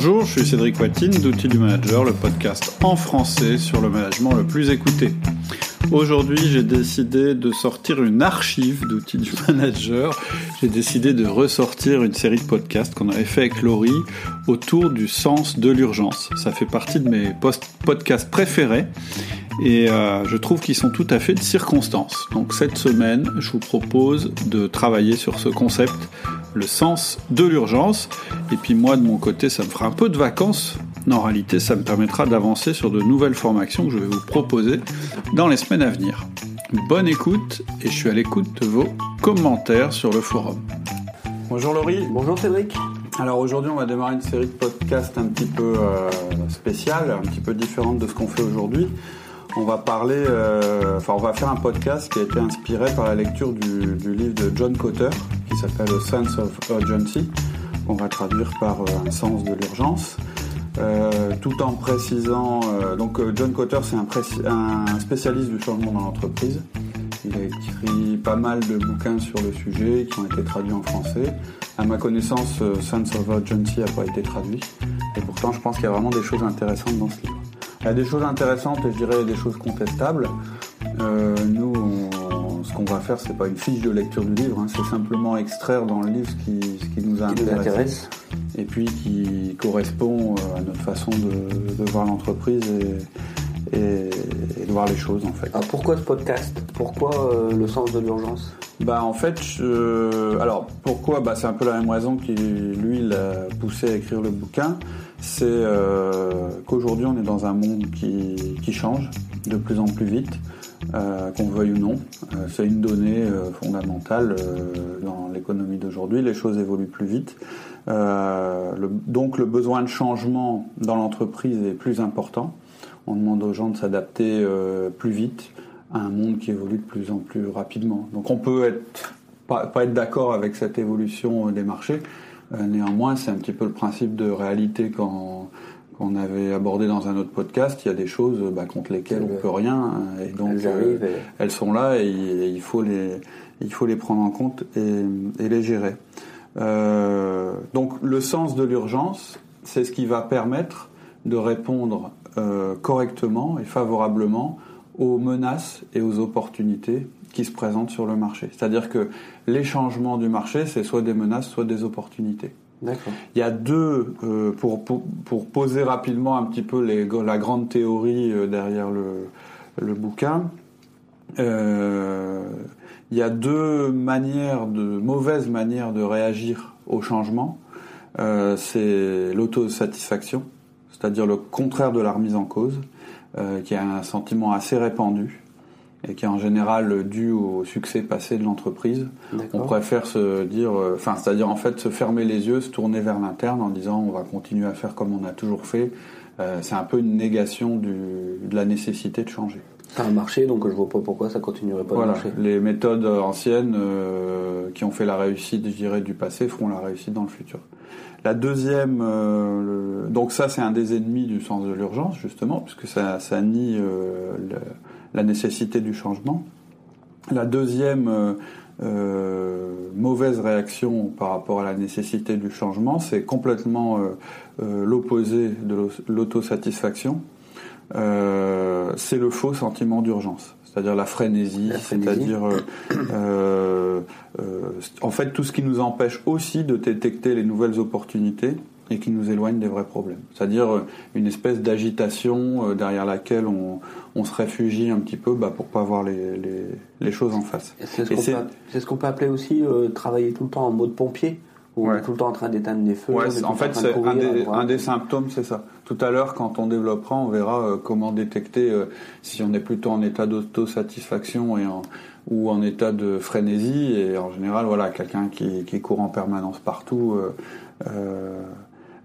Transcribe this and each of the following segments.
Bonjour, je suis Cédric Watine d'Outils du Manager, le podcast en français sur le management le plus écouté. Aujourd'hui, j'ai décidé de sortir une archive d'outils du manager. J'ai décidé de ressortir une série de podcasts qu'on avait fait avec Laurie autour du sens de l'urgence. Ça fait partie de mes podcasts préférés et euh, je trouve qu'ils sont tout à fait de circonstance. Donc cette semaine, je vous propose de travailler sur ce concept, le sens de l'urgence. Et puis moi, de mon côté, ça me fera un peu de vacances en réalité, ça me permettra d'avancer sur de nouvelles formations que je vais vous proposer dans les semaines à venir. Bonne écoute et je suis à l'écoute de vos commentaires sur le forum. Bonjour Laurie. Bonjour Cédric. Alors aujourd'hui, on va démarrer une série de podcasts un petit peu euh, spéciale, un petit peu différente de ce qu'on fait aujourd'hui. On va parler, euh, enfin, on va faire un podcast qui a été inspiré par la lecture du, livre de John Cotter qui s'appelle A Sense of Urgency. On va traduire par euh, un sens de l'urgence. Euh, tout en précisant. Donc, John Cotter, c'est un, spécialiste du changement dans l'entreprise. Il a écrit pas mal de bouquins sur le sujet qui ont été traduits en français. À ma connaissance, Sense of Urgency n'a pas été traduit. Et pourtant, je pense qu'il y a vraiment des choses intéressantes dans ce livre. Il y a des choses intéressantes et je dirais des choses contestables. nous, ce qu'on va faire, c'est pas une fiche de lecture du livre, hein. c'est simplement extraire dans le livre ce qui, ce qui nous, intéresse et puis qui correspond euh, à notre façon de, voir l'entreprise et, de voir les choses en fait. Alors pourquoi ce podcast? Pourquoi euh, le sens de l'urgence? Bah en fait, alors pourquoi? Bah, C'est un peu la même raison qui lui l'a poussé à écrire le bouquin. C'est euh, qu'aujourd'hui on est dans un monde qui, qui, change de plus en plus vite, qu'on veuille ou non. c'est une donnée fondamentale dans l'économie d'aujourd'hui. Les choses évoluent plus vite. Euh, donc le besoin de changement dans l'entreprise est plus important. On demande aux gens de s'adapter euh, plus vite à un monde qui évolue de plus en plus rapidement. Donc on peut être, pas, être d'accord avec cette évolution des marchés. Euh, néanmoins, c'est un petit peu le principe de réalité qu'on avait abordé dans un autre podcast. Il y a des choses bah, contre lesquelles on peut rien, et donc elles, sont là et, il faut les il faut les prendre en compte et, et les gérer. Euh, donc le sens de l'urgence, c'est ce qui va permettre de répondre euh, correctement et favorablement aux menaces et aux opportunités qui se présentent sur le marché. C'est-à-dire que les changements du marché, c'est soit des menaces, soit des opportunités. D'accord. Il y a deux, euh, pour, pour, pour, poser rapidement un petit peu les, la grande théorie euh, derrière le, le bouquin, euh, il y a deux manières de mauvaises manières de réagir au changement. Euh, c'est l'autosatisfaction, c'est-à-dire le contraire de la remise en cause, euh, qui est un sentiment assez répandu et qui est en général dû au succès passé de l'entreprise. On préfère se dire, euh, enfin, c'est-à-dire en fait se fermer les yeux, se tourner vers l'interne en disant on va continuer à faire comme on a toujours fait. Euh, c'est un peu une négation du, de la nécessité de changer. Ça a marché, donc je vois pas pourquoi ça continuerait pas voilà. de marcher. Les méthodes anciennes euh, qui ont fait la réussite, je dirais, du passé feront la réussite dans le futur. La deuxième, euh, donc ça c'est un des ennemis du sens de l'urgence justement, puisque ça, ça nie euh, la nécessité du changement. La deuxième euh, mauvaise réaction par rapport à la nécessité du changement, c'est complètement l'opposé de l'autosatisfaction. Euh, c'est le faux sentiment d'urgence, c'est-à-dire la frénésie, c'est-à-dire euh, euh, en fait tout ce qui nous empêche aussi de détecter les nouvelles opportunités et qui nous éloigne des vrais problèmes. C'est-à-dire une espèce d'agitation derrière laquelle on, on, se réfugie un petit peu bah, pour pas voir les, les, les choses en face. C'est ce qu'on peut, peut, appeler aussi travailler tout le temps en mode pompier ou tout le temps en train d'éteindre des feux. Ouais, en fait, c'est un, des, symptômes, c'est ça. Tout à l'heure, quand on développera, on verra euh, comment détecter euh, si on est plutôt en état d'autosatisfaction et ou en état de frénésie. Et en général, voilà, quelqu'un qui, qui, court en permanence partout. Euh,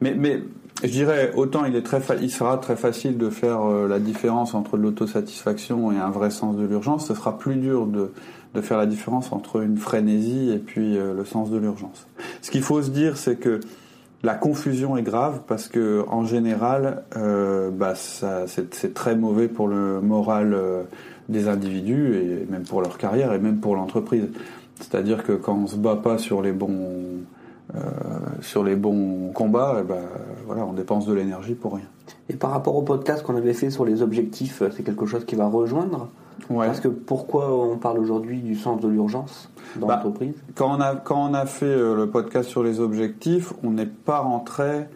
mais, mais je dirais, autant il, est très il sera très facile de faire la différence entre l'autosatisfaction et un vrai sens de l'urgence. Ce sera plus dur de de faire la différence entre une frénésie et puis euh, le sens de l'urgence. Ce qu'il faut se dire, c'est que la confusion est grave parce que en général, euh, bah, c'est très mauvais pour le moral euh, des individus et même pour leur carrière et même pour l'entreprise. C'est-à-dire que quand on se bat pas sur les bons sur les bons combats, eh ben, voilà, on dépense de l'énergie pour rien. Et par rapport au podcast qu'on avait fait sur les objectifs, c'est quelque chose qui va rejoindre Parce que pourquoi on parle aujourd'hui du sens de l'urgence dans bah, l'entreprise? quand, on a, quand on a fait le podcast sur les objectifs, on n'est pas rentré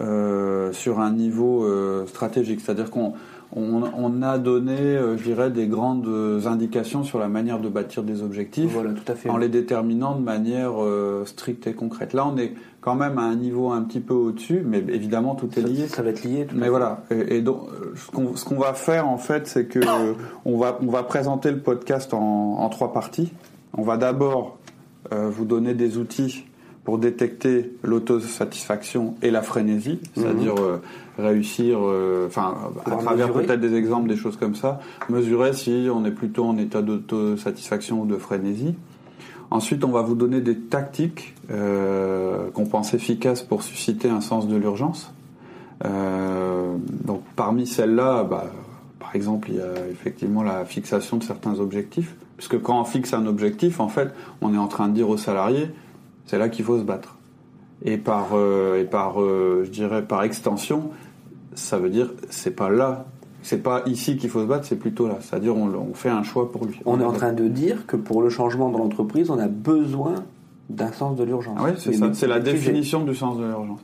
sur un niveau stratégique. C'est-à-dire qu'on on, a donné, euh, je dirais, des grandes indications sur la manière de bâtir des objectifs, voilà, tout à fait. en les déterminant de manière euh, stricte et concrète. Là, on est quand même à un niveau un petit peu au-dessus, mais évidemment, tout est lié. Ça, va être lié. mais voilà. Et, donc, ce qu'on va faire en fait, c'est que on va on va présenter le podcast en, trois parties. On va d'abord euh, vous donner des outils pour détecter l'autosatisfaction et la frénésie, c'est-à-dire mhm. Euh, réussir, euh, enfin, à travers peut-être des exemples, des choses comme ça, mesurer si on est plutôt en état d'autosatisfaction ou de frénésie. Ensuite, on va vous donner des tactiques euh, qu'on pense efficaces pour susciter un sens de l'urgence. donc, parmi celles-là, bah, par exemple, il y a effectivement la fixation de certains objectifs, puisque quand on fixe un objectif, en fait, on est en train de dire aux salariés c'est là qu'il faut se battre. Et par, euh, et par euh, je dirais, par extension, ça veut dire c'est pas là, c'est pas ici qu'il faut se battre, c'est plutôt là. C'est-à-dire on, on, fait un choix pour lui. On, est en train de dire que pour le changement dans l'entreprise, on a besoin d'un sens de l'urgence. Ah oui, c'est ça. C'est la définition du sens de l'urgence.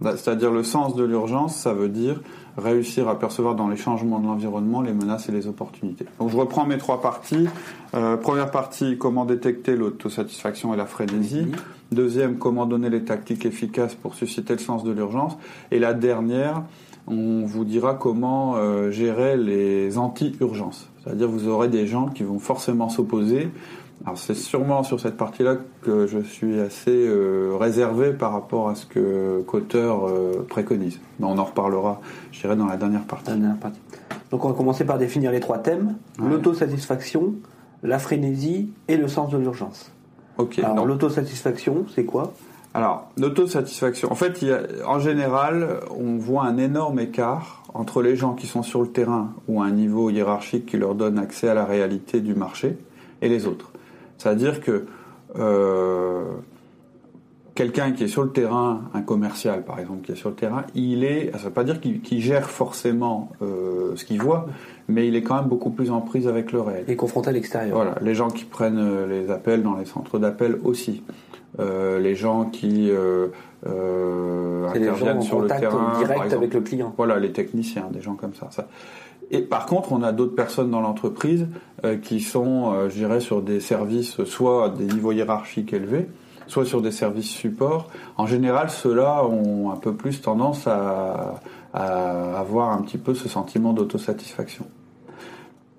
Bah, c'est-à-dire le sens de l'urgence, ça veut dire réussir à percevoir dans les changements de l'environnement les menaces et les opportunités. Donc je reprends mes trois parties. Euh, première partie, comment détecter l'autosatisfaction et la frénésie. Deuxième, comment donner les tactiques efficaces pour susciter le sens de l'urgence. Et la dernière, on vous dira comment euh, gérer les anti-urgences. C'est-à-dire vous aurez des gens qui vont forcément s'opposer alors c'est sûrement sur cette partie-là que je suis assez euh, réservé par rapport à ce que Cotter euh, préconise. Mais on en reparlera, je dirais, dans la dernière partie. Donc on va commencer par définir les trois thèmes l'autosatisfaction, la frénésie et le sens de l'urgence. Ok. Alors l'autosatisfaction, c'est quoi? Alors, l'autosatisfaction. En fait, en général, on voit un énorme écart entre les gens qui sont sur le terrain ou à un niveau hiérarchique qui leur donne accès à la réalité du marché et les autres. C'est-à-dire que euh, quelqu'un qui est sur le terrain, un commercial par exemple, qui est sur le terrain, il est, ça ne veut pas dire qu'il gère forcément euh, ce qu'il voit, mais il est quand même beaucoup plus en prise avec le réel. Et confronté à l'extérieur. Voilà, les gens qui prennent euh, les appels dans les centres d'appel aussi. les gens qui interviennent sur le terrain, direct avec le client. Voilà, les techniciens, des gens comme ça. ça et par contre, on a d'autres personnes dans l'entreprise euh, qui sont, euh, je dirais, sur des services soit à des niveaux hiérarchiques élevés, soit sur des services support. En général, ceux-là ont un peu plus tendance à, avoir un petit peu ce sentiment d'autosatisfaction.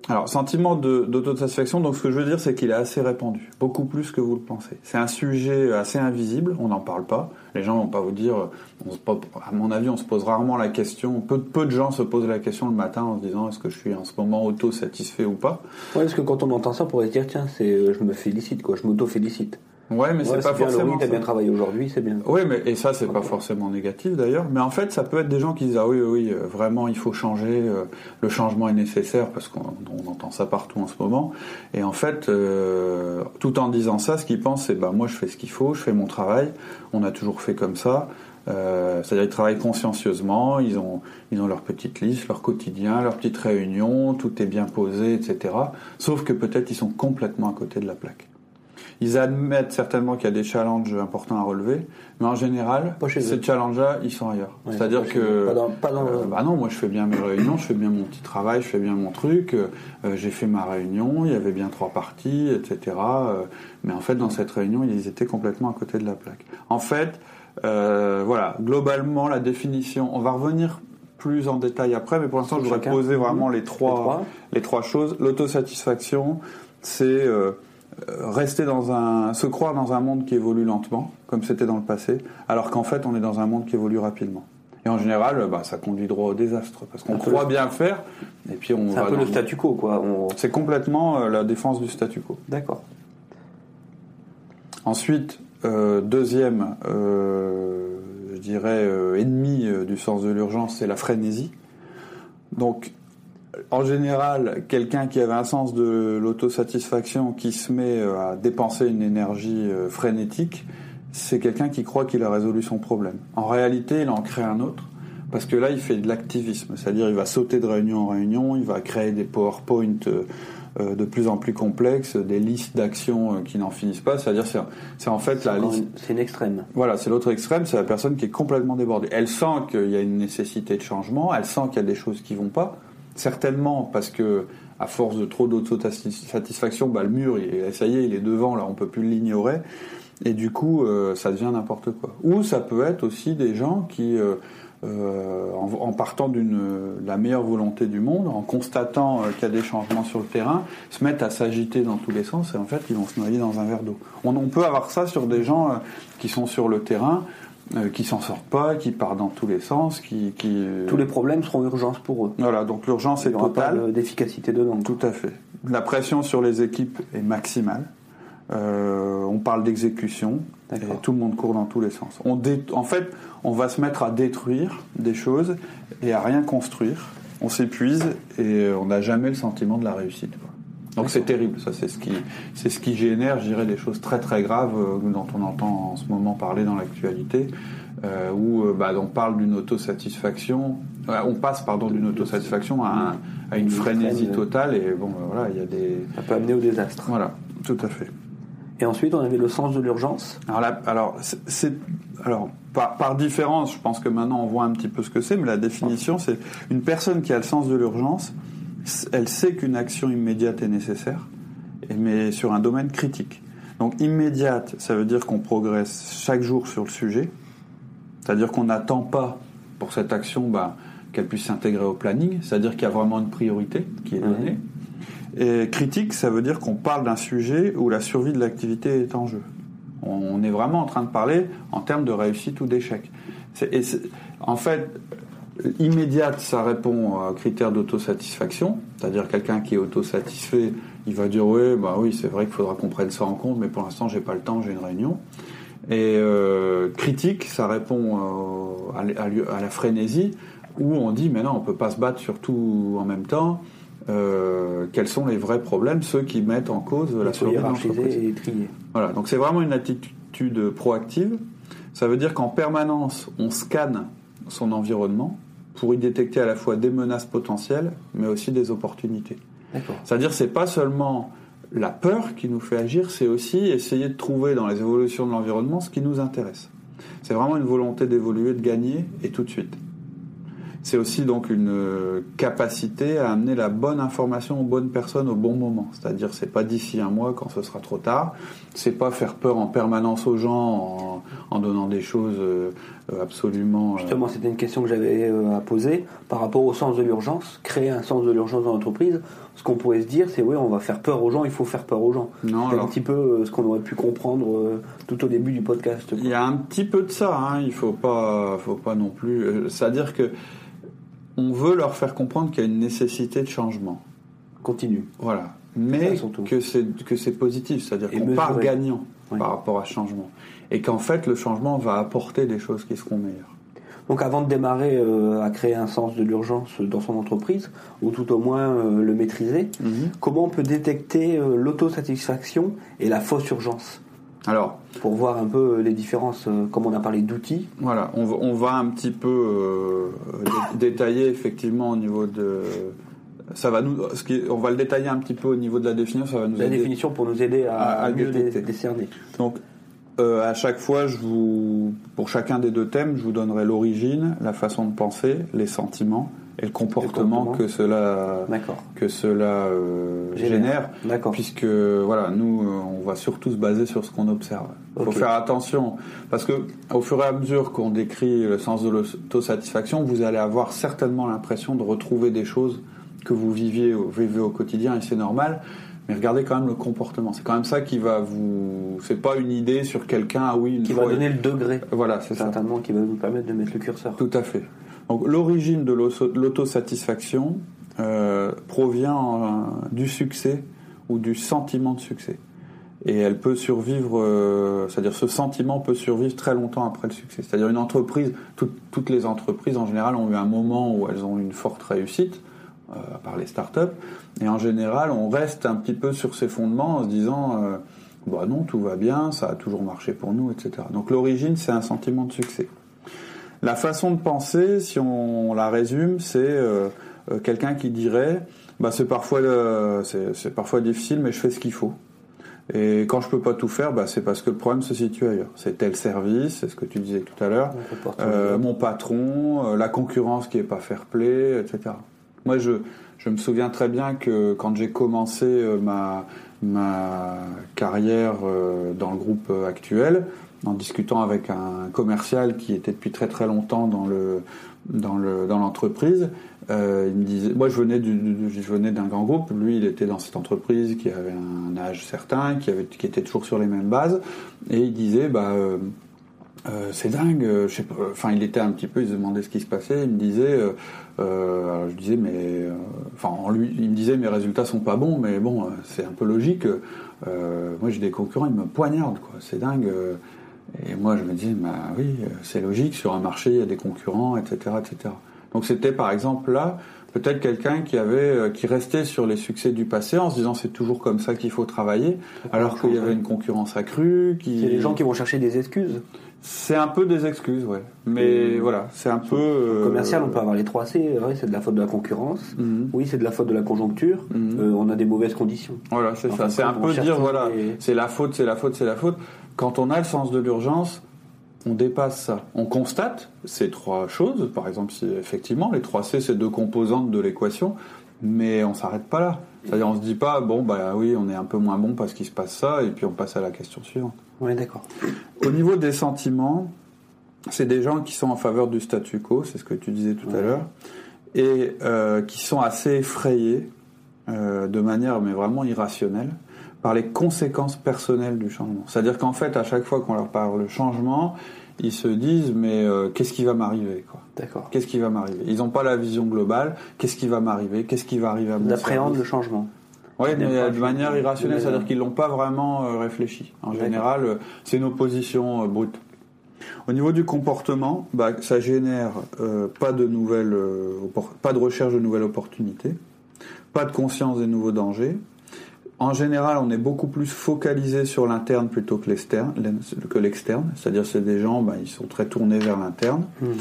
Alors, sentiment d'autosatisfaction, donc ce que je veux dire, c'est qu'il est assez répandu, beaucoup plus que vous le pensez. C'est un sujet assez invisible, on n'en parle pas. Les gens vont pas vous dire, à mon avis, on se pose rarement la question. Peu, de gens se posent la question le matin en se disant, est-ce que je suis en ce moment auto-satisfait ou pas? Ouais, parce que quand on entend ça, on pourrait se dire, tiens, euh, je me félicite, quoi, je m'auto-félicite. Ouais, mais c'est pas forcément. Oui, bien travaillé aujourd'hui, c'est bien. Oui, mais et ça, c'est pas forcément négatif d'ailleurs. Mais en fait, ça peut être des gens qui disent ah oui, oui, euh, vraiment, il faut changer. Euh, le changement est nécessaire parce qu'on entend ça partout en ce moment. Et en fait, euh, tout en disant ça, ce qu'ils pensent, c'est bah moi, je fais ce qu'il faut, je fais mon travail. On a toujours fait comme ça. C'est-à-dire ils travaillent consciencieusement, ils ont, ils ont leur petite liste, leur quotidien, leur petite réunion, tout est bien posé, etc. Sauf que peut-être ils sont complètement à côté de la plaque. Ils admettent certainement qu'il y a des challenges importants à relever, mais en général, ces challenges-là, ils sont ailleurs. C'est-à-dire que, pas dans, euh, bah non, moi je fais bien mes réunions, je fais bien mon petit travail, je fais bien mon truc. Euh, j'ai fait ma réunion, il y avait bien trois parties, etc. Euh, mais en fait, dans cette réunion, ils étaient complètement à côté de la plaque. En fait, voilà, globalement, la définition. On va revenir plus en détail après, mais pour l'instant, je voudrais poser vraiment les trois, les trois, les trois choses. L'autosatisfaction, c'est euh, rester dans un, se croire dans un monde qui évolue lentement, comme c'était dans le passé, alors qu'en fait on est dans un monde qui évolue rapidement. Et en général, bah, ça conduit droit au désastre, parce qu'on croit bien faire, et puis on C'est un peu le statu quo, quoi. C'est complètement euh, la défense du statu quo. D'accord. Ensuite, euh, deuxième, je dirais, ennemi du sens de l'urgence, c'est la frénésie. Donc, en général, quelqu'un qui avait un sens de l'autosatisfaction, qui se met euh, à dépenser une énergie euh, frénétique, c'est quelqu'un qui croit qu'il a résolu son problème. En réalité, il en crée un autre. Parce que là, il fait de l'activisme, c'est-à-dire il va sauter de réunion en réunion, il va créer des PowerPoint euh, de plus en plus complexes, des listes d'actions qui n'en finissent pas. C'est-à-dire c'est en fait la liste. C'est une extrême. Voilà, c'est l'autre extrême, c'est la personne qui est complètement débordée. Elle sent qu'il y a une nécessité de changement, elle sent qu'il y a des choses qui vont pas. Certainement parce que à force de trop d'autosatisfaction, bah, le mur, ça y est, il est devant, là, on peut plus l'ignorer. Et du coup, ça devient n'importe quoi. Ou ça peut être aussi des gens qui euh, en, partant d'une la meilleure volonté du monde, en constatant euh, qu'il y a des changements sur le terrain, se mettent à s'agiter dans tous les sens et en fait ils vont se noyer dans un verre d'eau. On, peut avoir ça sur des gens euh, qui sont sur le terrain, qui s'en sortent pas, qui partent dans tous les sens, qui, tous les problèmes seront urgence pour eux. Voilà, donc l'urgence est totale. D'efficacité dedans. Tout à fait. La pression sur les équipes est maximale. on parle d'exécution. tout le monde court dans tous les sens. On En fait, on va se mettre à détruire des choses et à rien construire. On s'épuise et on n'a jamais le sentiment de la réussite. Donc c'est terrible, ça c'est ce qui c'est ce qui génère, je dirais, des choses très très graves euh, dont on entend en ce moment parler dans l'actualité, euh, où euh, bah, on parle d'une autosatisfaction, on passe pardon d'une autosatisfaction à, à une frénésie totale et bon voilà il y a des ça peut amener au désastre. Voilà, tout à fait. Et ensuite, on avait le sens de l'urgence. Alors, alors, c'est, alors par, différence, je pense que maintenant on voit un petit peu ce que c'est, mais la définition, c'est une personne qui a le sens de l'urgence, elle sait qu'une action immédiate est nécessaire, mais sur un domaine critique. Donc immédiate, ça veut dire qu'on progresse chaque jour sur le sujet, c'est-à-dire qu'on n'attend pas pour cette action bah, qu'elle puisse s'intégrer au planning, c'est-à-dire qu'il y a vraiment une priorité qui est donnée. Et critique, ça veut dire qu'on parle d'un sujet où la survie de l'activité est en jeu. On est vraiment en train de parler en termes de réussite ou d'échec. En fait, immédiate, ça répond à un critère d'autosatisfaction, c'est-à-dire quelqu'un qui est autosatisfait, il va dire oui, bah oui, c'est vrai qu'il faudra qu'on prenne ça en compte, mais pour l'instant, j'ai pas le temps, j'ai une réunion. Et euh, critique, ça répond euh, à, la frénésie, où on dit mais non, on peut pas se battre sur tout en même temps. Euh, quels sont les vrais problèmes, ceux qui mettent en cause la survie Voilà, donc c'est vraiment une attitude proactive. Ça veut dire qu'en permanence, on scanne son environnement pour y détecter à la fois des menaces potentielles, mais aussi des opportunités. C'est-à-dire, c'est pas seulement la peur qui nous fait agir, c'est aussi essayer de trouver dans les évolutions de l'environnement ce qui nous intéresse. C'est vraiment une volonté d'évoluer, de gagner, et tout de suite c'est aussi donc une euh, capacité à amener la bonne information aux bonnes personnes au bon moment. C'est-à-dire, c'est pas d'ici un mois quand ce sera trop tard. C'est pas faire peur en permanence aux gens en, donnant des choses euh, absolument. Euh, Justement, c'était une question que j'avais à poser par rapport au sens de l'urgence. Créer un sens de l'urgence dans l'entreprise. Ce qu'on pourrait se dire, c'est oui, on va faire peur aux gens. Il faut faire peur aux gens. Non, c'est un petit peu ce qu'on aurait pu comprendre tout au début du podcast. Il y a un petit peu de ça. Hein. Il faut pas, faut pas non plus. C'est-à-dire que on veut leur faire comprendre qu'il y a une nécessité de changement. Continue. Voilà. Mais que c'est que c'est positif, c'est-à-dire qu'on part gagnant par rapport à ce changement, et qu'en fait le changement va apporter des choses qui seront meilleures. Donc avant de démarrer euh, à créer un sens de l'urgence dans son entreprise, ou tout au moins euh, le maîtriser, mhm. comment on peut détecter euh, l'autosatisfaction et la fausse urgence? Alors, pour voir un peu les différences, euh, comme on a parlé d'outils. Voilà, on va, un petit peu euh, détailler effectivement au niveau de. Ça va nous, on va le détailler un petit peu au niveau de la définition. Ça va nous la définition pour nous aider à, mieux décerner. Donc, euh, à chaque fois, je vous, pour chacun des deux thèmes, je vous donnerai l'origine, la façon de penser, les sentiments et le comportement, que cela, que cela euh, génère, puisque voilà, nous, euh, on va surtout se baser sur ce qu'on observe. Il faut faire attention, parce que au fur et à mesure qu'on décrit le sens de l'autosatisfaction, vous allez avoir certainement l'impression de retrouver des choses que vous viviez, vivez au quotidien, et c'est normal. Mais regardez quand même le comportement. C'est quand même ça qui va vous. C'est pas une idée sur quelqu'un, ah oui, une qui va donner le degré. Voilà, c'est certainement qui va vous permettre de mettre le curseur. Tout à fait. Donc l'origine de l'autosatisfaction euh, provient euh, du succès ou du sentiment de succès. Et elle peut survivre, euh, c'est-à-dire ce sentiment peut survivre très longtemps après le succès. C'est-à-dire une entreprise, toutes les entreprises en général ont eu un moment où elles ont eu une forte réussite, par les startups, et en général on reste un petit peu sur ces fondements en se disant Bah non, tout va bien, ça a toujours marché pour nous, etc. Donc l'origine, c'est un sentiment de succès. La façon de penser, si on la résume, c'est euh, euh, quelqu'un qui dirait, bah c'est parfois, c'est parfois difficile, mais je fais ce qu'il faut. Et quand je peux pas tout faire, bah, c'est parce que le problème se situe ailleurs. C'est tel service, c'est ce que tu disais tout à l'heure, euh, mon patron, la concurrence qui est pas fair play, etc. Moi, je, je me souviens très bien que quand j'ai commencé ma, ma carrière dans le groupe actuel, en discutant avec un commercial qui était depuis très très longtemps dans le dans le dans l'entreprise. Euh, il me disait, moi je venais je venais d'un grand groupe. Lui, il était dans cette entreprise qui avait un âge certain, qui avait qui était toujours sur les mêmes bases, et il disait bah euh, euh, c'est dingue, je sais pas, enfin il était un petit peu, il se demandait ce qui se passait, il me disait, je disais mais, enfin lui, il me disait mes résultats sont pas bons, mais bon c'est un peu logique. moi j'ai des concurrents, ils me poignardent quoi, c'est dingue. Et moi, je me disais, bah oui, c'est logique, sur un marché, il y a des concurrents, etc. etc. Donc c'était par exemple là, peut-être quelqu'un qui avait, euh, qui restait sur les succès du passé en se disant c'est toujours comme ça qu'il faut travailler, alors qu'il y avait une concurrence accrue. Qui... C'est les gens qui vont chercher des excuses. C'est un peu des excuses, ouais. Mais voilà, c'est un peu. Euh, commercial, on peut avoir les trois C. Oui, c'est de la faute de la concurrence. Mhm. Oui, c'est de la faute de la conjoncture. Mhm. Euh, on a des mauvaises conditions. Voilà, c'est ça. C'est un peu dire voilà, c'est la faute, c'est la faute, c'est la faute. Quand on a le sens de l'urgence, on dépasse ça. On constate ces trois choses. Par exemple, si effectivement les trois C, c'est deux composantes de l'équation, mais on s'arrête pas là. C'est-à-dire, on se dit pas, bon, bah oui, on est un peu moins bon parce qu'il se passe ça, et puis on passe à la question suivante. Oui, d'accord. Au niveau des sentiments, c'est des gens qui sont en faveur du statu quo, c'est ce que tu disais tout à l'heure, et euh, qui sont assez effrayés euh, de manière, mais vraiment irrationnelle, par les conséquences personnelles du changement. C'est-à-dire qu'en fait, à chaque fois qu'on leur parle de changement, ils se disent mais euh, qu'est-ce qui va m'arriver quoi? D'accord. Qu'est-ce qui va m'arriver? Ils n'ont pas la vision globale. Qu'est-ce qui va m'arriver? Qu'est-ce qui va arriver à moi D'appréhender le changement. Oui, mais de manière irrationnelle, c'est-à-dire qu'ils l'ont pas vraiment euh, réfléchi. En général, euh, c'est une opposition brute. Au niveau du comportement, bah, ça génère pas de nouvelles, pas de recherche de nouvelles opportunités, pas de conscience des nouveaux dangers, en général, on est beaucoup plus focalisé sur l'interne plutôt que l'externe. Que l'externe. C'est-à-dire, c'est des gens, ben, ils sont très tournés vers l'interne. Mhm.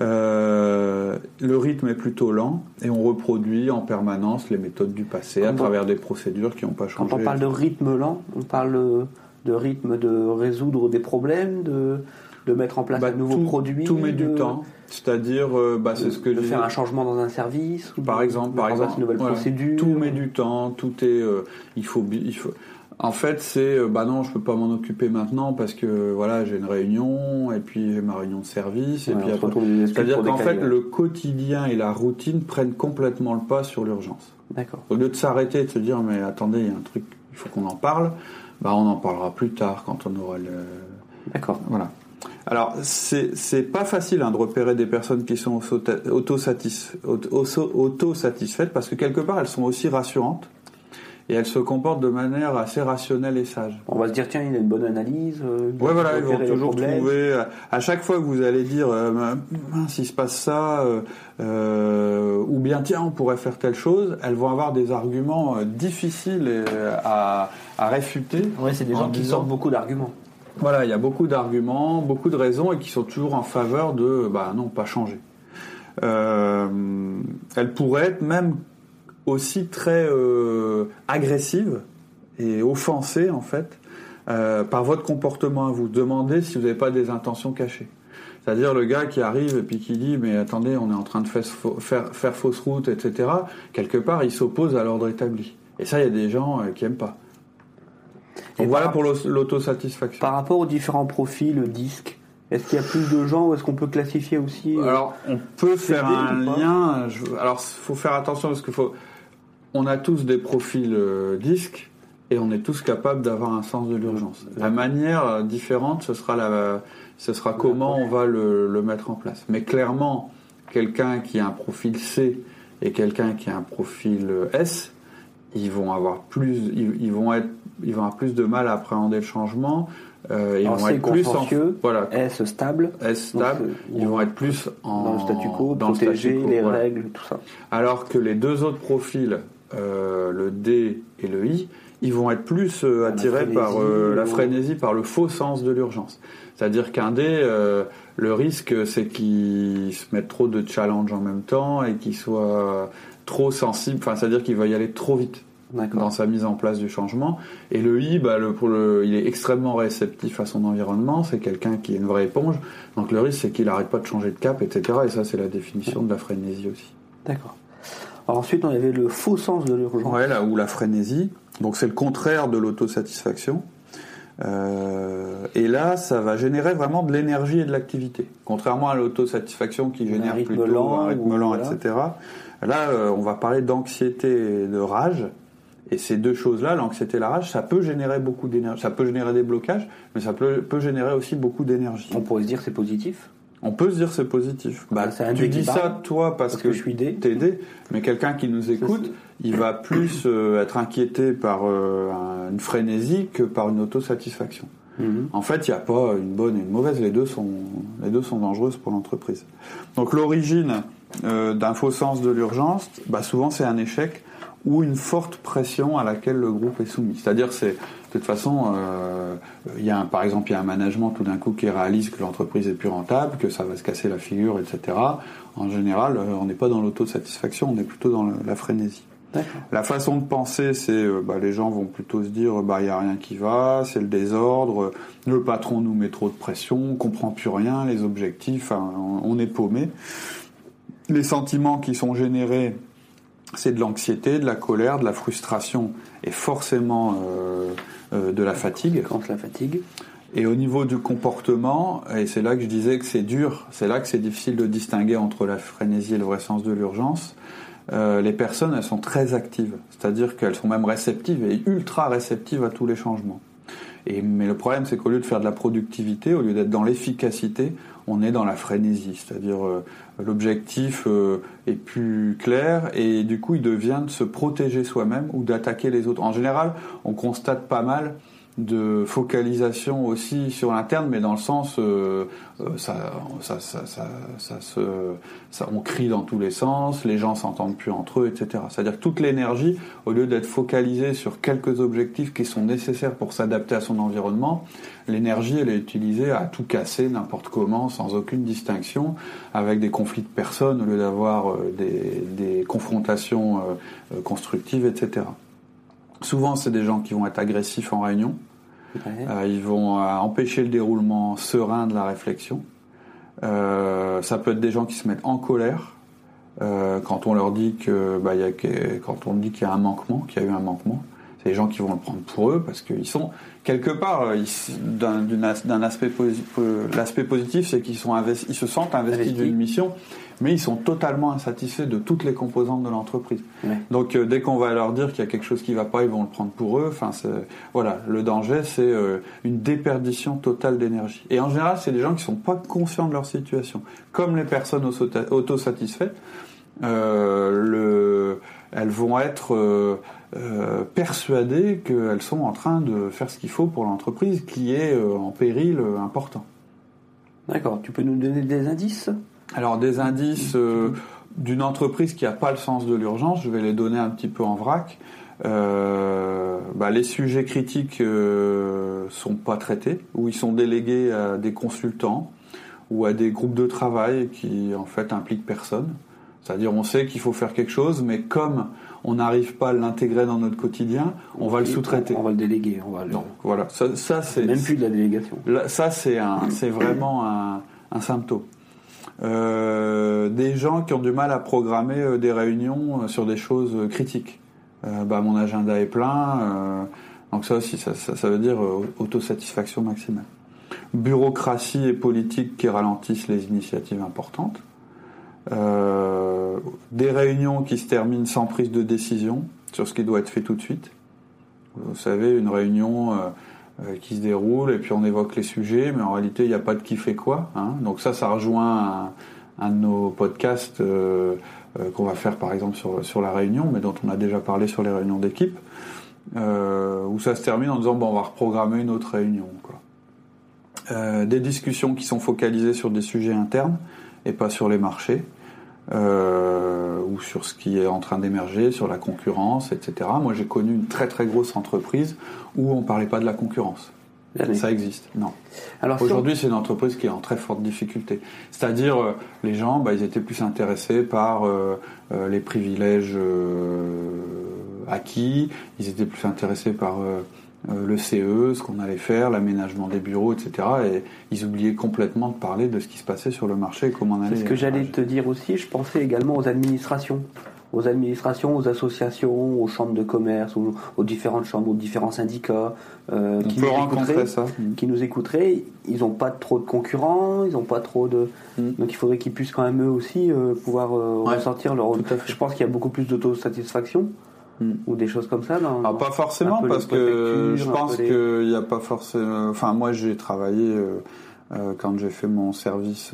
Euh, le rythme est plutôt lent et on reproduit en permanence les méthodes du passé à travers des procédures qui n'ont pas changé. Quand on parle de rythme lent, on parle de rythme de résoudre des problèmes, de de mettre en place bah, un nouveau produit. Tout met du temps. C'est-à-dire, euh, bah, c'est ce que de faire un changement dans un service. Par exemple, par exemple, une nouvelle procédure. Tout met du temps. Tout est, euh, il faut, il faut. En fait, c'est euh, bah non, je peux pas m'en occuper maintenant parce que voilà, j'ai une réunion et puis j'ai ma réunion de service et puis c'est-à-dire qu'en fait, le quotidien et la routine prennent complètement le pas sur l'urgence. D'accord. Au lieu de s'arrêter et de se dire mais attendez, il y a un truc, il faut qu'on en parle. Bah on en parlera plus tard quand on aura le. D'accord. Voilà. Alors, c'est pas facile hein, de repérer des personnes qui sont auto-satisfaites parce que quelque part, elles sont aussi rassurantes et elles se comportent de manière assez rationnelle et sage. On va se dire, tiens, il a une bonne analyse. Euh, ouais, voilà, ils vont toujours trouver. À chaque fois que vous allez dire, euh, s'il se passe ça, euh, ou bien, tiens, on pourrait faire telle chose, elles vont avoir des arguments difficiles à, à réfuter. Ouais, c'est des gens qui sortent beaucoup d'arguments. Voilà, il y a beaucoup d'arguments, beaucoup de raisons et qui sont toujours en faveur de, bah non, pas changer. Euh, elle pourrait être même aussi très euh, agressive et offensée en fait euh, par votre comportement à vous. Demandez si vous n'avez pas des intentions cachées. C'est-à-dire le gars qui arrive et puis qui dit mais attendez on est en train de faire, fausse route etc. Quelque part il s'oppose à l'ordre établi. Et ça il y a des gens qui aiment pas. Et voilà pour l'autosatisfaction. Par rapport aux différents profils disques, est-ce qu'il y a plus de gens ou est-ce qu'on peut classifier aussi euh, Alors, on peut faire un lien. alors, il faut faire attention parce qu'il faut. On a tous des profils euh, disques et on est tous capables d'avoir un sens de l'urgence. La manière euh, différente, ce sera, la, ce sera comment on va le, le mettre en place. Mais clairement, quelqu'un qui a un profil C et quelqu'un qui a un profil S, ils vont avoir plus, ils, vont être, ils vont avoir plus de mal à appréhender le changement. Euh, ils vont être plus en voilà, S stable, S stable? ils vont être plus en dans le statu quo, dans protéger les règles, tout ça. Alors que les deux autres profils, euh, le D et le I, ils vont être plus attirés par la frénésie, par le faux sens de l'urgence. C'est-à-dire qu'un dé, le risque, c'est qu'il se mette trop de challenge en même temps et qu'il soit trop sensible. Enfin, c'est-à-dire qu'il va y aller trop vite dans sa mise en place du changement. Et le I, bah, le, pour le, il est extrêmement réceptif à son environnement. C'est quelqu'un qui est une vraie éponge. Donc le risque, c'est qu'il n'arrête pas de changer de cap, etc. Et ça, c'est la définition de la frénésie aussi. D'accord. ensuite, on avait le faux sens de l'urgence. Ouais, là où la frénésie. Donc c'est le contraire de l'autosatisfaction. Euh, et là, ça va générer vraiment de l'énergie et de l'activité. Contrairement à l'autosatisfaction qui génère plutôt lent, un rythme lent, etc. Là, euh, on va parler d'anxiété et de rage. Et ces deux choses-là, l'anxiété et la rage, ça peut générer beaucoup d'énergie. Ça peut générer des blocages, mais ça peut, peut générer aussi beaucoup d'énergie. On pourrait se dire c'est positif? On peut se dire c'est positif. Bah, tu dis ça toi parce, que, je suis aidé, mais quelqu'un qui nous écoute, il va plus euh, être inquiété par euh, une frénésie que par une autosatisfaction. Mhm. En fait, il n'y a pas une bonne et une mauvaise, les deux sont, les deux sont dangereuses pour l'entreprise. Donc l'origine euh, d'un faux sens de l'urgence, bah, souvent c'est un échec ou une forte pression à laquelle le groupe est soumis. C'est-à-dire, c'est de toute façon, euh, il y a par exemple, il y a un management tout d'un coup qui réalise que l'entreprise est plus rentable, que ça va se casser la figure, etc. En général, euh, on n'est pas dans l'autosatisfaction, on est plutôt dans la frénésie. La façon de penser, c'est euh, bah, les gens vont plutôt se dire bah il y a rien qui va, c'est le désordre, le patron nous met trop de pression, on comprend plus rien, les objectifs, on est paumé. Les sentiments qui sont générés c'est de l'anxiété, de la colère, de la frustration et forcément euh, euh, de la fatigue. Quand la fatigue. Et au niveau du comportement, et c'est là que je disais que c'est dur, c'est là que c'est difficile de distinguer entre la frénésie et le vrai sens de l'urgence. Euh, les personnes, elles sont très actives, c'est-à-dire qu'elles sont même réceptives et ultra réceptives à tous les changements. Et, mais le problème, c'est qu'au lieu de faire de la productivité, au lieu d'être dans l'efficacité, on est dans la frénésie, c'est-à-dire euh, l'objectif euh, est plus clair et du coup il devient de se protéger soi-même ou d'attaquer les autres. En général, on constate pas mal de focalisation aussi sur l'interne, mais dans le sens, euh, euh, ça, ça, ça, ça, ça, on crie dans tous les sens, les gens s'entendent plus entre eux, etc. C'est-à-dire que toute l'énergie, au lieu d'être focalisée sur quelques objectifs qui sont nécessaires pour s'adapter à son environnement, l'énergie, elle est utilisée à tout casser n'importe comment, sans aucune distinction, avec des conflits de personnes au lieu d'avoir euh, des, des, confrontations constructives, etc. Souvent, c'est des gens qui vont être agressifs en réunion. Euh, ils vont euh, empêcher le déroulement serein de la réflexion. Euh, ça peut être des gens qui se mettent en colère quand on leur dit que, bah, y a, quand on dit qu'il y a un manquement, qu'il y a eu un manquement. C'est des gens qui vont le prendre pour eux parce qu'ils sont quelque part d'un aspect positif. L'aspect positif, c'est qu'ils sont ils se sentent investis d'une mission mais ils sont totalement insatisfaits de toutes les composantes de l'entreprise. Donc euh, dès qu'on va leur dire qu'il y a quelque chose qui ne va pas, ils vont le prendre pour eux. Enfin, voilà, le danger, c'est euh, une déperdition totale d'énergie. Et en général, c'est des gens qui ne sont pas conscients de leur situation. Comme les personnes autosatisfaites, euh, le, elles vont être persuadées qu'elles sont en train de faire ce qu'il faut pour l'entreprise, qui est en péril important. D'accord. Tu peux nous donner des indices? Alors des indices euh, d'une entreprise qui n'a pas le sens de l'urgence, je vais les donner un petit peu en vrac. Euh, bah, les sujets critiques euh, sont pas traités, ou ils sont délégués à des consultants ou à des groupes de travail qui en fait impliquent personne. C'est-à-dire on sait qu'il faut faire quelque chose, mais comme on n'arrive pas à l'intégrer dans notre quotidien, on, va le sous-traiter. On, va le déléguer. On va Donc voilà, ça, c'est même plus de la délégation. ça c'est c'est vraiment un, un symptôme. Euh, des gens qui ont du mal à programmer euh, des réunions euh, sur des choses critiques. bah, mon agenda est plein, donc ça aussi, ça, ça, veut dire autosatisfaction maximale. Bureaucratie et politique qui ralentissent les initiatives importantes. des réunions qui se terminent sans prise de décision sur ce qui doit être fait tout de suite. Vous savez, une réunion qui se déroule et puis on évoque les sujets, mais en réalité il n'y a pas de qui fait quoi. Hein. Donc ça, ça rejoint un, de nos podcasts euh, euh, qu'on va faire par exemple sur, sur la réunion, mais dont on a déjà parlé sur les réunions d'équipe, où ça se termine en disant bon on va reprogrammer une autre réunion. Quoi. des discussions qui sont focalisées sur des sujets internes et pas sur les marchés. Ou sur ce qui est en train d'émerger, sur la concurrence, etc. Moi, j'ai connu une très très grosse entreprise où on parlait pas de la concurrence. Ça existe, non. Alors aujourd'hui, c'est une entreprise qui est en très forte difficulté. C'est-à-dire, euh, les gens, bah, ils étaient plus intéressés par euh, euh, les privilèges acquis. Ils étaient plus intéressés par le CE, ce qu'on allait faire, l'aménagement des bureaux, etc. Et ils oubliaient complètement de parler de ce qui se passait sur le marché et comment on allait. C'est ce que j'allais te dire aussi. Je pensais également aux administrations aux administrations, aux associations, aux chambres de commerce, aux, différentes chambres, aux différents syndicats euh, qui, nous écouteraient, ça. qui nous écouteraient. Ils n'ont pas trop de concurrents, ils n'ont pas trop de. Mm. Donc il faudrait qu'ils puissent quand même eux aussi euh, pouvoir euh, ressortir leur. Je pense qu'il y a beaucoup plus d'autosatisfaction. Mm. ou des choses comme ça dans, ah, Pas forcément parce que je pense qu'il n'y a pas forcément. Enfin moi j'ai travaillé quand j'ai fait mon service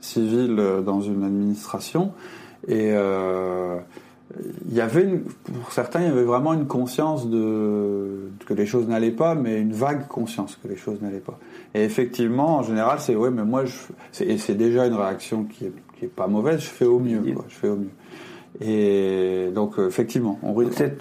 civil dans une administration et euh, il y avait, pour certains, il y avait vraiment une conscience de que les choses n'allaient pas, mais une vague conscience que les choses n'allaient pas. Et effectivement, en général, c'est ouais, mais moi, je, et c'est déjà une réaction qui est, qui est pas mauvaise. Je fais au mieux, quoi, je fais au mieux. Et donc, euh, effectivement, on,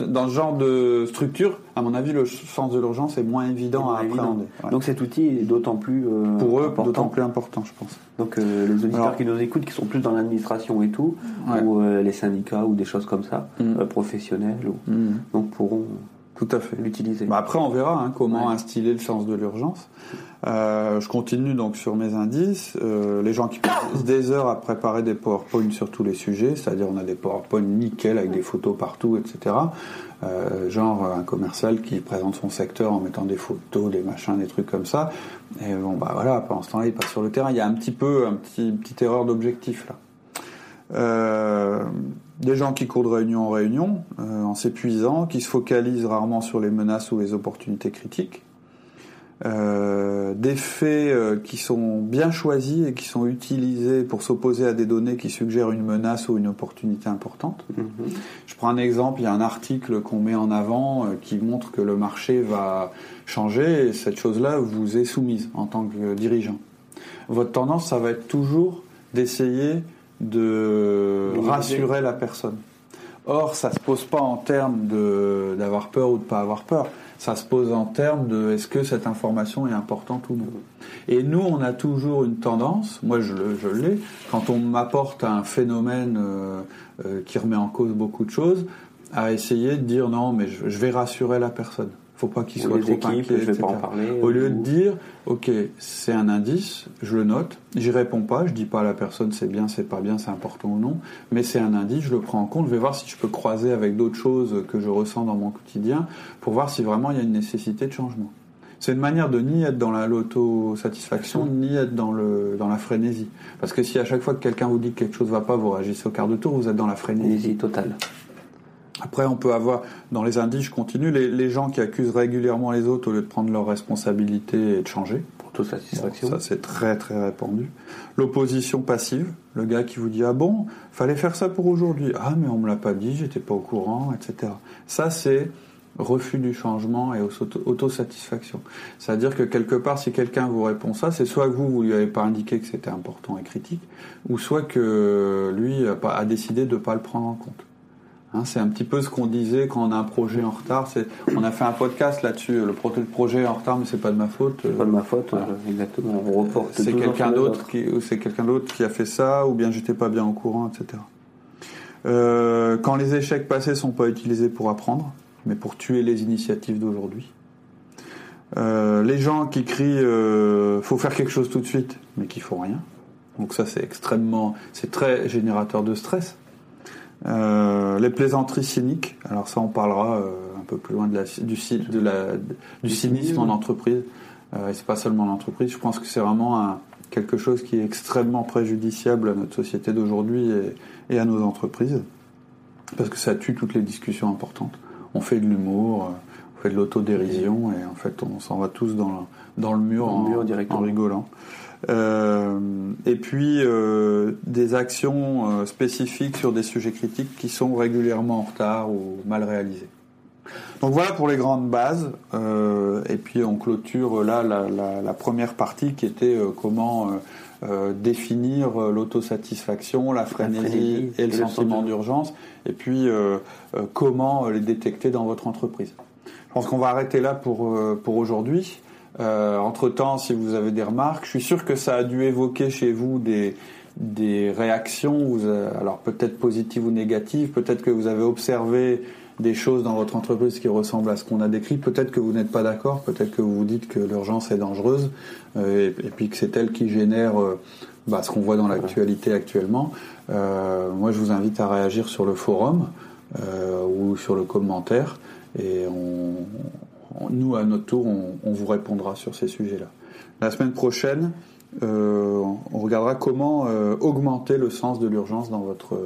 dans ce genre de structure, à mon avis, le sens de l'urgence est moins évident à appréhender. Donc cet outil est d'autant plus euh, pour eux, d'autant plus important, je pense. Donc euh, les auditeurs qui nous écoutent, qui sont plus dans l'administration et tout, ou les syndicats ou des choses comme ça, mm. professionnels, ou, mm. donc pourront tout à fait. L'utiliser. Bah après, on verra hein, comment instiller le sens de l'urgence. Euh, je continue donc sur mes indices. Euh, les gens qui passent des heures à préparer des PowerPoint sur tous les sujets, c'est-à-dire on a des PowerPoint nickel avec des photos partout, etc. Euh, genre un commercial qui présente son secteur en mettant des photos, des machins, des trucs comme ça. Et bon bah voilà, pendant ce temps-là, il passe sur le terrain. Il y a un petit peu, un petit, une petite erreur d'objectif là. Euh, des gens qui courent de réunion en réunion, euh, en s'épuisant, qui se focalisent rarement sur les menaces ou les opportunités critiques. Euh, des faits euh, qui sont bien choisis et qui sont utilisés pour s'opposer à des données qui suggèrent une menace ou une opportunité importante. Mm-hmm. Je prends un exemple, il y a un article qu'on met en avant qui montre que le marché va changer et cette chose-là vous est soumise en tant que dirigeant. Votre tendance, ça va être toujours d'essayer de rassurer la personne. Or, ça se pose pas en termes d'avoir peur ou de pas avoir peur. Ça se pose en termes de est-ce que cette information est importante ou non. Et nous, on a toujours une tendance, moi je, je l'ai, quand on m'apporte un phénomène euh, euh, qui remet en cause beaucoup de choses, à essayer de dire non, mais je vais rassurer la personne faut pas qu'il soit trop inquiet, Au lieu de dire, ok, c'est un indice, je le note, j'y réponds pas, je dis pas à la personne c'est bien, c'est pas bien, c'est important ou non, mais c'est un indice, je le prends en compte, je vais voir si je peux croiser avec d'autres choses que je ressens dans mon quotidien pour voir si vraiment il y a une nécessité de changement. C'est une manière de ni être dans l'autosatisfaction, ni être dans, le, dans la frénésie. Parce que si à chaque fois que quelqu'un vous dit que quelque chose va pas, vous réagissez au quart de tour, vous êtes dans la frénésie totale. Après, on peut avoir, dans les indices, je continue, les, gens qui accusent régulièrement les autres au lieu de prendre leurs responsabilités et de changer. Pour toute satisfaction. ça, c'est très, très répandu. L'opposition passive, le gars qui vous dit Ah bon, fallait faire ça pour aujourd'hui. Ah, mais on me l'a pas dit, j'étais pas au courant, etc. Ça, c'est refus du changement et autosatisfaction. C'est-à-dire que quelque part, si quelqu'un vous répond ça, c'est soit que vous, vous lui avez pas indiqué que c'était important et critique, ou soit que lui a, a décidé de ne pas le prendre en compte. Hein, c'est un petit peu ce qu'on disait quand on a un projet en retard. On a fait un podcast là-dessus. Le projet est en retard, mais c'est pas de ma faute. C'est pas de ma faute, euh, exactement. On reporte. C'est quelqu'un d'autre qui, c'est quelqu'un d'autre qui a fait ça, ou bien j'étais pas bien au courant, etc. Euh, quand les échecs passés sont pas utilisés pour apprendre, mais pour tuer les initiatives d'aujourd'hui. Euh, les gens qui crient faut faire quelque chose tout de suite, mais qui font rien. Donc ça c'est extrêmement, c'est très générateur de stress. Euh, les plaisanteries cyniques, alors ça on parlera euh, un peu plus loin de la, du, de la, du cynisme en entreprise. Euh, et c'est pas seulement l'entreprise, je pense que c'est vraiment un, quelque chose qui est extrêmement préjudiciable à notre société d'aujourd'hui et, et, à nos entreprises, parce que ça tue toutes les discussions importantes. On fait de l'humour, on fait de l'autodérision, et en fait on s'en va tous dans le, dans le mur, en, mur en rigolant. Euh, et puis euh, des actions euh, spécifiques sur des sujets critiques qui sont régulièrement en retard ou mal réalisées. Donc voilà pour les grandes bases. Euh, et puis on clôture là la, première partie qui était euh, comment euh, définir l'autosatisfaction, la frénésie et le, sentiment d'urgence. Et puis comment les détecter dans votre entreprise. Je pense qu'on va arrêter là pour, pour aujourd'hui. Entre-temps, si vous avez des remarques, je suis sûr que ça a dû évoquer chez vous des, des réactions, alors peut-être positives ou négatives, peut-être que vous avez observé des choses dans votre entreprise qui ressemblent à ce qu'on a décrit. Peut-être que vous n'êtes pas d'accord, peut-être que vous vous dites que l'urgence est dangereuse, euh, et, puis que c'est elle qui génère euh, bah, ce qu'on voit dans l'actualité actuellement. Euh, moi, je vous invite à réagir sur le forum ou sur le commentaire, et nous, à notre tour, on, vous répondra sur ces sujets-là. La semaine prochaine, on regardera comment augmenter le sens de l'urgence dans votre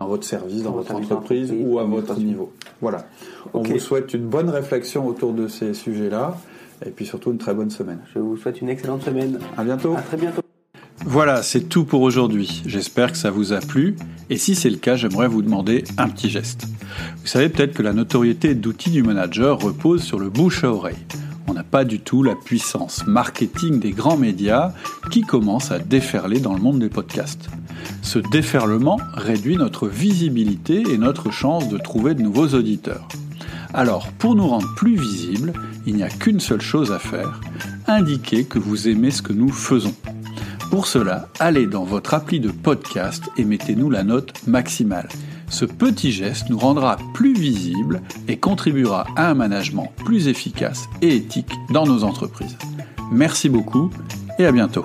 dans votre service, dans, votre entreprise ou à votre niveau. Voilà. On vous souhaite une bonne réflexion autour de ces sujets-là et puis surtout une très bonne semaine. Je vous souhaite une excellente semaine. À bientôt. À très bientôt. Voilà, c'est tout pour aujourd'hui. J'espère que ça vous a plu. Et si c'est le cas, j'aimerais vous demander un petit geste. Vous savez peut-être que la notoriété d'outils du manager repose sur le bouche à oreille on n'a pas du tout la puissance marketing des grands médias qui commencent à déferler dans le monde des podcasts. Ce déferlement réduit notre visibilité et notre chance de trouver de nouveaux auditeurs. Alors, pour nous rendre plus visibles, il n'y a qu'une seule chose à faire, indiquer que vous aimez ce que nous faisons. Pour cela, allez dans votre appli de podcast et mettez-nous la note maximale. Ce petit geste nous rendra plus visibles et contribuera à un management plus efficace et éthique dans nos entreprises. Merci beaucoup et à bientôt.